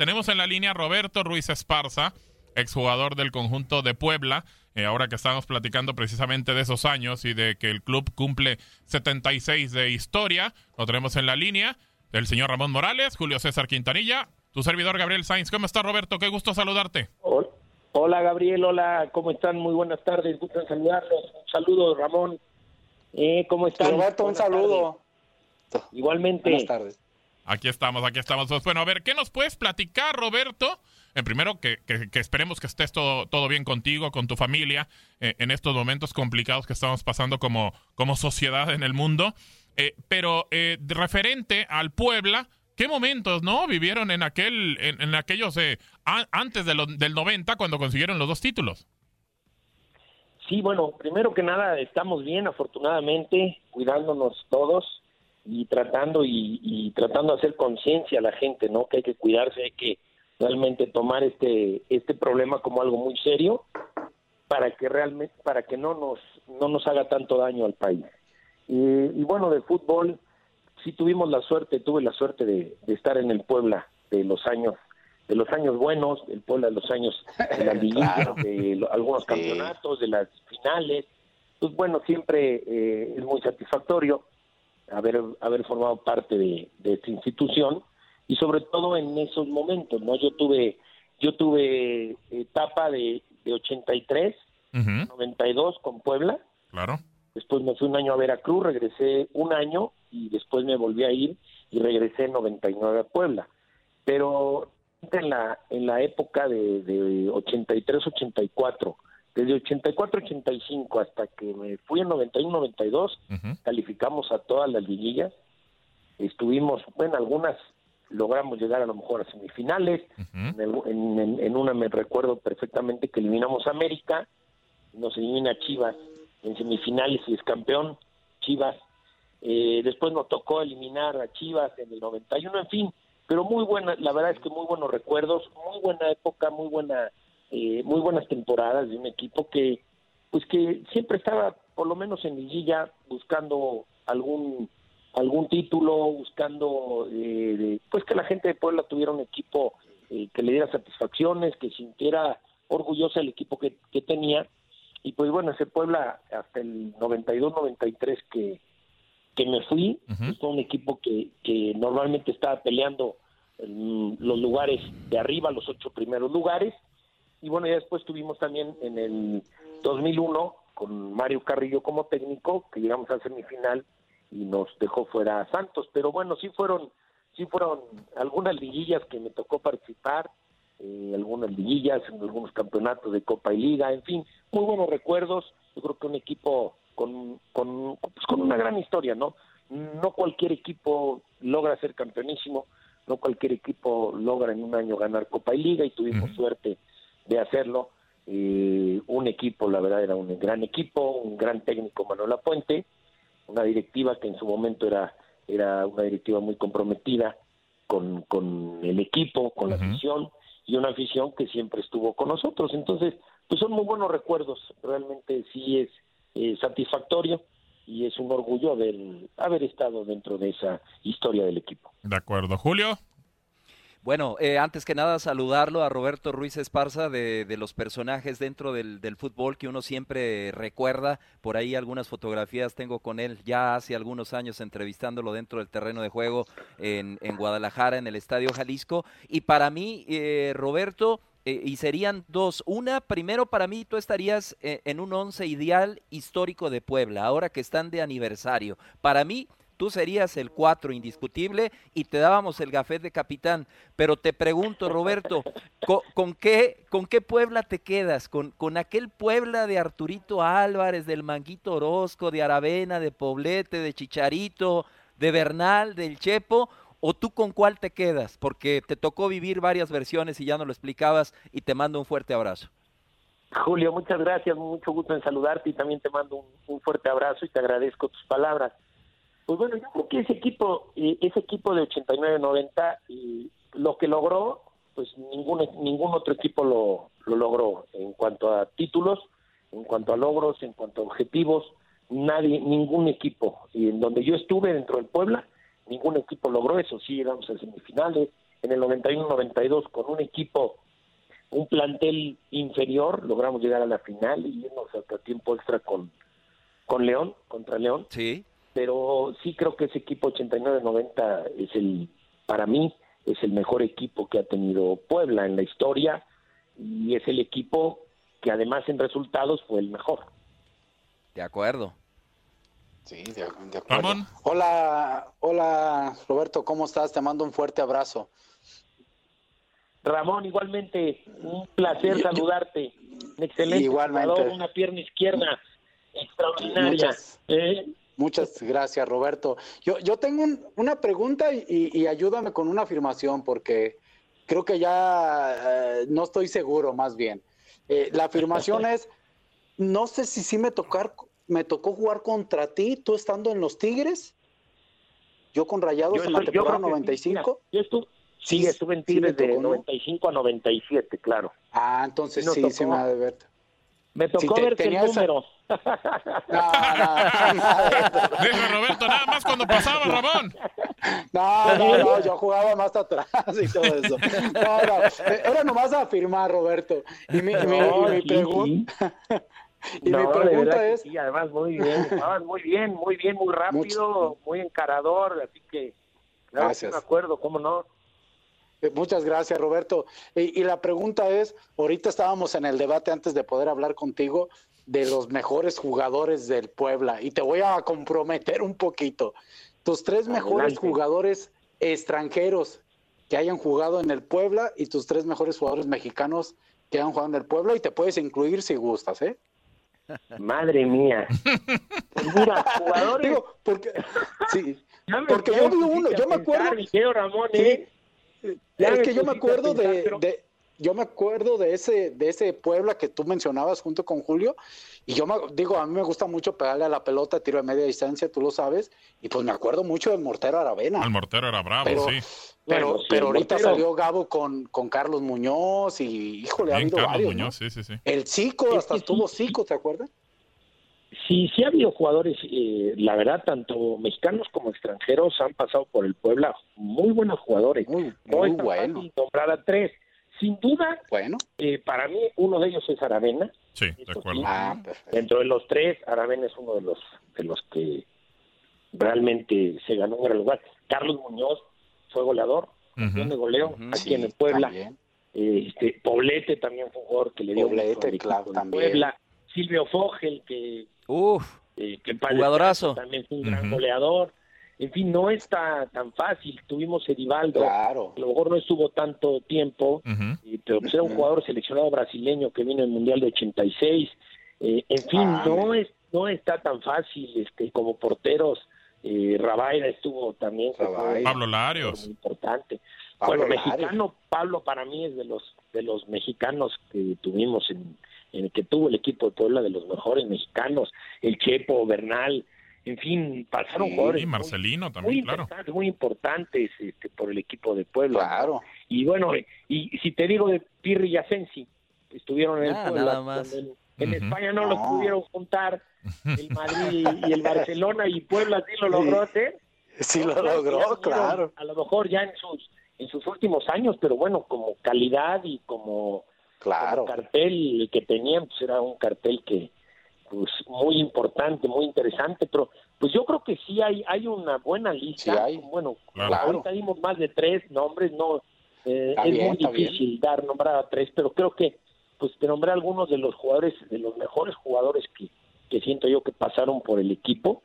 Tenemos en la línea Roberto Ruiz Esparza, exjugador del conjunto de Puebla. Eh, ahora que estamos platicando precisamente de esos años y de que el club cumple 76 de historia, lo tenemos en la línea del señor Ramón Morales, Julio César Quintanilla, tu servidor Gabriel Sainz. ¿Cómo está Roberto? Qué gusto saludarte. Hola Gabriel, hola, ¿cómo están? Muy buenas tardes, gusto saludarlos. Un saludo Ramón. Eh, ¿Cómo están? Roberto, un saludo. Igualmente. Buenas tardes. Aquí estamos, aquí estamos. Bueno, a ver, ¿qué nos puedes platicar, Roberto? En primero, que, que, esperemos que estés todo, bien contigo, con tu familia, eh, en estos momentos complicados que estamos pasando como, como sociedad en el mundo. Eh, pero eh, referente al Puebla, ¿qué momentos no vivieron en aquel, en, aquellos antes de del 90 cuando consiguieron los dos títulos? Sí, bueno, primero que nada estamos bien, afortunadamente, cuidándonos todos y tratando y, tratando de hacer conciencia a la gente, ¿no? Que hay que cuidarse, hay que realmente tomar este este problema como algo muy serio para que realmente para que no nos no nos haga tanto daño al país. Y, bueno, de fútbol sí tuvimos la suerte, tuve la suerte de, estar en el Puebla de los años de los años buenos, el Puebla de los años de la liguilla, de algunos campeonatos, de las finales. Pues bueno, siempre eh, es muy satisfactorio haber, haber formado parte de, esta institución y sobre todo en esos momentos, ¿no? Yo tuve, yo tuve etapa de, de 83, 92 con Puebla. Claro. Después me fui un año a Veracruz, regresé un año y después me volví a ir y regresé en 99 a Puebla. Pero en la, en la época de, de 83-84, desde 84-85 hasta que me fui en 91-92, calificamos a todas las liguillas. Estuvimos, bueno, algunas logramos llegar a lo mejor a semifinales. en, una me recuerdo perfectamente que eliminamos a América, nos elimina Chivas en semifinales y es campeón, Chivas. Eh, después nos tocó eliminar a Chivas en el 91, en fin, pero muy buena, la verdad es que muy buenos recuerdos, muy buena época, muy buena eh, muy buenas temporadas de un equipo que pues que siempre estaba por lo menos en liguilla buscando algún algún título buscando eh, pues que la gente de Puebla tuviera un equipo eh, que le diera satisfacciones que sintiera orgullosa el equipo que, que tenía. Y pues bueno ese Puebla hasta el 92 93 que que me fui uh fue un equipo que que normalmente estaba peleando en los lugares de arriba los ocho primeros lugares y bueno, ya después tuvimos también en el 2001 con Mario Carrillo como técnico, que llegamos a semifinal y nos dejó fuera a Santos. Pero bueno, sí fueron, sí fueron algunas liguillas que me tocó participar, eh, algunas liguillas, en algunos campeonatos de Copa y Liga, en fin, muy buenos recuerdos. Yo creo que un equipo con, con, pues con una gran historia, ¿no? No cualquier equipo logra ser campeonísimo, no cualquier equipo logra en un año ganar Copa y Liga y tuvimos suerte de hacerlo. Eh, un equipo, la verdad, era un gran equipo, un gran técnico Manuel Puente, una directiva que en su momento era, era una directiva muy comprometida con, con el equipo, con la afición, y una afición que siempre estuvo con nosotros. Entonces, pues son muy buenos recuerdos, realmente sí es satisfactorio y es un orgullo haber, haber estado dentro de esa historia del equipo. De acuerdo, Julio. Bueno, eh, antes que nada saludarlo a Roberto Ruiz Esparza de, los personajes dentro del, fútbol que uno siempre recuerda. Por ahí algunas fotografías tengo con él ya hace algunos años entrevistándolo dentro del terreno de juego en, Guadalajara, en el Estadio Jalisco. Y para mí, eh, Roberto, eh, y serían dos. Una, primero para mí tú estarías en un once ideal histórico de Puebla, ahora que están de aniversario. Para mí tú serías el cuatro indiscutible y te dábamos el gafet de capitán. Pero te pregunto, Roberto, ¿con, qué, con qué Puebla te quedas? ¿Con, ¿Con aquel Puebla de Arturito Álvarez, del Manguito Orozco, de Aravena, de Poblete, de Chicharito, de Bernal, del Chepo? ¿O tú con cuál te quedas? Porque te tocó vivir varias versiones y ya no lo explicabas y te mando un fuerte abrazo. Julio, muchas gracias, mucho gusto en saludarte y también te mando un fuerte abrazo y te agradezco tus palabras. Pues bueno, yo creo que ese equipo, eh, ese equipo de 89-90, lo que logró, pues ningún, ningún otro equipo lo, lo logró en cuanto a títulos, en cuanto a logros, en cuanto a objetivos, nadie, ningún equipo. Y en donde yo estuve dentro del Puebla, ningún equipo logró eso. Sí llegamos a semifinales, en el 91-92 con un equipo, un plantel inferior, logramos llegar a la final y irnos hasta tiempo extra con, con León, contra León. Sí. Pero sí creo que ese equipo 89-90 es el, para mí, es el mejor equipo que ha tenido Puebla en la historia y es el equipo que además en resultados fue el mejor. De acuerdo. Sí, de, de acuerdo. Ramón. Hola, hola Roberto, ¿cómo estás? Te mando un fuerte abrazo. Ramón, igualmente, un placer saludarte. Un excelente Igualmente. jugador, una pierna izquierda extraordinaria. Muchas- ¿eh? Muchas gracias, Roberto. Yo, yo tengo un- una pregunta y, y ayúdame con una afirmación porque creo que ya eh, no estoy seguro, más bien. Eh, la afirmación es, no sé si sí me, tocar, me tocó jugar contra ti, tú estando en los Tigres, yo con Rayados Yo en la estoy- yo temporada sí, 95. mira, yo estuve, sí, Sí, estuve en sí Tigres de tocó, ¿no? 95 a 97, claro. Ah, entonces sí, sí tocó. me ha de ver. Me tocó te- verte el esa- número. No, no. Deja Roberto nada más cuando pasaba, Ramón. No, no, no, yo jugaba más atrás y todo eso. No, no, era nomás afirmar, Roberto. Y mi, y mi- y mi y pregunta que es, sí, además muy bien, jugabas muy bien, muy bien, muy rápido, muy encarador, así que claro, sí Gracias. me acuerdo, cómo no. Eh, muchas gracias, Roberto. Y, y la pregunta es, ahorita estábamos en el debate antes de poder hablar contigo de los mejores jugadores del Puebla y te voy a comprometer un poquito. Tus tres mejores jugadores extranjeros que hayan jugado en el Puebla y tus tres mejores jugadores mexicanos que hayan jugado en el Puebla y te puedes incluir si gustas, ¿eh? Madre mía. Pues mira, jugadores. Digo, porque sí, porque yo me vi uno, yo me acuerdo- Ramón, Sí. Ya es que yo me a acuerdo pensar, de, pero- de- yo me acuerdo de ese de ese Puebla que tú mencionabas junto con Julio y yo me, digo a mí me gusta mucho pegarle a la pelota tiro de media distancia tú lo sabes y pues me acuerdo mucho del mortero Aravena El mortero era bravo, pero sí. pero, Bueno, pero ahorita mortero. salió Gabo con, con Carlos Muñoz y híjole ha habido Carlos varios Muñoz, ¿no? sí, sí, sí. el Zico Es hasta estuvo Zico ¿te acuerdas? Sí, sí ha habido jugadores, eh, la verdad, tanto mexicanos como extranjeros han pasado por el Puebla, muy buenos jugadores. muy No muy tan bueno nombrar a tres. Sin duda, bueno eh, para mí uno de ellos es Aravena. Sí, de acuerdo. ah Dentro de los tres, Aravena es uno de los de los que realmente se ganó un gran lugar. Carlos Muñoz fue goleador, campeón de goleo aquí Sí, en el Puebla. también. Eh, Este, Poblete también fue un jugador que le dio Poblete, equipo claro, también. Puebla. Silvio Fogel, que, Uf, eh, que Jugadorazo. también fue un gran goleador. En fin, no está tan fácil. Tuvimos Edivaldo, claro a lo mejor no estuvo tanto tiempo, eh, pero pues era un jugador seleccionado brasileño que vino en el Mundial de 86. Eh, en fin, Ah, no es no está tan fácil este como porteros. Eh, Rabaira estuvo también Rabaira. Pablo Larios. muy importante. Pablo bueno, Larios. mexicano, Pablo para mí es de los de los mexicanos que tuvimos en, en el que tuvo el equipo de Puebla, de los mejores mexicanos, el Chepo, Bernal, en fin, pasaron Sí, jugadores Y Marcelino muy, también, claro. importantes, muy importantes este, por el equipo de Puebla. claro Y bueno, y si te digo de Pirri y Asensi, estuvieron en el Ah, Puebla, nada más. en. España no, los No. pudieron juntar el Madrid y el Barcelona y Puebla sí lo logró hacer. sí No, lo logró claro A lo mejor ya en sus en sus últimos años, pero bueno, como calidad y como, claro como cartel que tenían, pues era un cartel que pues muy importante, muy interesante, pero pues yo creo que sí hay hay una buena lista. Sí hay. Bueno, Claro. ahorita dimos más de tres nombres, no eh, es bien, muy bien. difícil dar nombrar a tres, pero creo que pues te nombré algunos de los jugadores, de los mejores jugadores que, que siento yo que pasaron por el equipo.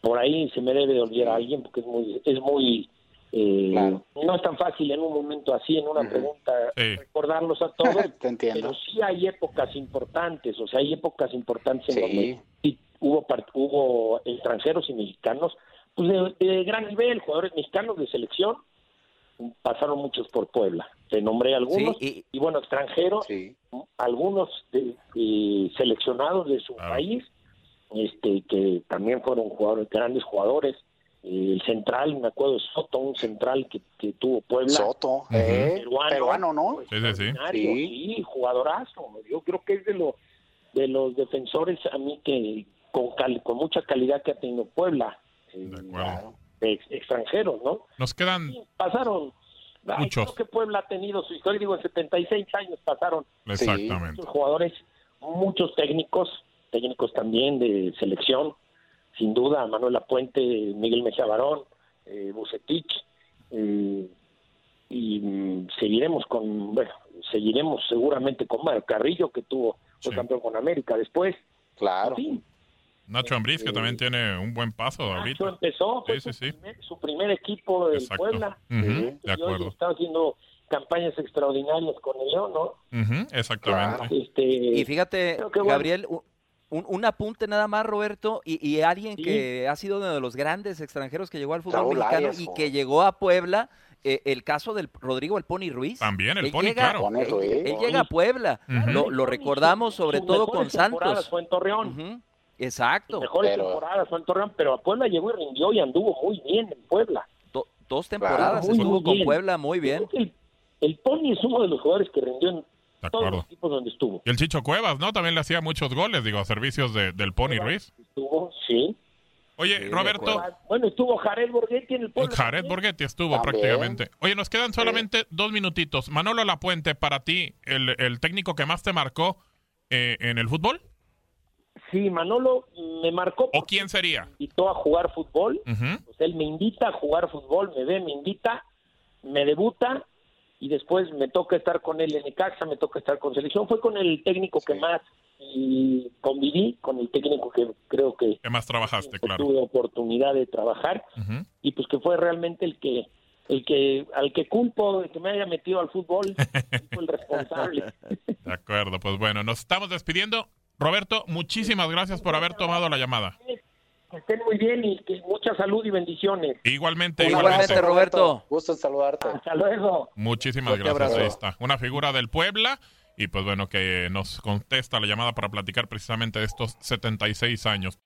Por ahí se me debe de olvidar a alguien porque es muy es muy eh, Claro. no es tan fácil en un momento así, en una pregunta, Sí. recordarlos a todos, te entiendo pero sí hay épocas importantes, o sea, hay épocas importantes en Sí. donde hubo, hubo extranjeros y mexicanos, pues de, de gran nivel, jugadores mexicanos de selección, pasaron muchos por Puebla. Te nombré algunos, sí, y, bueno, extranjeros, sí algunos de- seleccionados de su país, este que también fueron jugadores, grandes jugadores. Eh, el central, me acuerdo, Soto, un central que, que tuvo Puebla. Soto, eh, Peruano. peruano, ¿no? Sí, sí, sí. Jugadorazo. Yo creo que es de los de los defensores a mí que con cal- con mucha calidad que ha tenido Puebla, eh, De acuerdo. De ex- extranjeros, ¿no? Nos quedan Sí, pasaron Ay, Muchos. Creo que Puebla ha tenido su historia, digo, en 76 años pasaron Exactamente. muchos jugadores, muchos técnicos, técnicos también de selección, sin duda, Manuel Apuente, Miguel Mejía Barón, eh, Bucetich, eh, y mm, seguiremos con, bueno, seguiremos seguramente con Mario Carrillo, que tuvo, fue Sí. campeón con América después. Claro. Nacho Ambriz, que Eh, también tiene un buen paso Nacho ahorita. empezó, fue Sí, sí, su, sí. Primer, su primer equipo del Exacto. Puebla. Sí, de acuerdo. está haciendo campañas extraordinarias con el León, ¿no? Exactamente. Este, Y fíjate, bueno. Un, un apunte nada más, Roberto, y, y alguien Sí. que ha sido uno de los grandes extranjeros que llegó al fútbol Raúl mexicano Arias, y que llegó a Puebla, eh, el caso del Rodrigo El Pony Ruiz. También el Él Pony, llega- claro. Pony él- Ruiz. él llega a Puebla, lo, lo recordamos sobre sus todo mejores con temporadas Santos. Fue en Torreón. Exacto, Mejores Pero- temporadas fue en Torreón, pero a Puebla llegó y rindió y anduvo muy bien en Puebla. Do- dos temporadas muy, estuvo con bien. Puebla muy bien. El, el Pony es uno de los jugadores que rindió en De todos acuerdo. los equipos donde estuvo. Y el Chicho Cuevas, ¿no? También le hacía muchos goles, digo, a servicios de- del Pony Ruiz. Estuvo, sí. Oye, Sí, Roberto. Bueno, estuvo Jared Borghetti en el Puebla. Jared también. Borghetti estuvo También. prácticamente. Oye, nos quedan solamente dos minutitos. Manolo Lapuente, para ti, el, el técnico que más te marcó eh, en el fútbol, Sí, Manolo me marcó ¿o quién sería? me invitó a jugar fútbol. Pues él me invita a jugar fútbol, me ve, me invita, me debuta y después me toca estar con él en Necaxa, me toca estar con selección. Fue con el técnico que más y conviví, con el técnico que creo que ¿Qué más trabajaste, claro? tuve oportunidad de trabajar y pues que fue realmente el que el que al que culpo de que me haya metido al fútbol fue el responsable. De acuerdo, pues bueno, nos estamos despidiendo. Roberto, muchísimas gracias por haber tomado la llamada. Que estén muy bien y que mucha salud y bendiciones. Igualmente, igualmente. Roberto. Gusto en saludarte. Hasta luego. Muchísimas Fuerte gracias. Ahí está. Una figura del Puebla y pues bueno, que nos contesta la llamada para platicar precisamente de estos 76 años.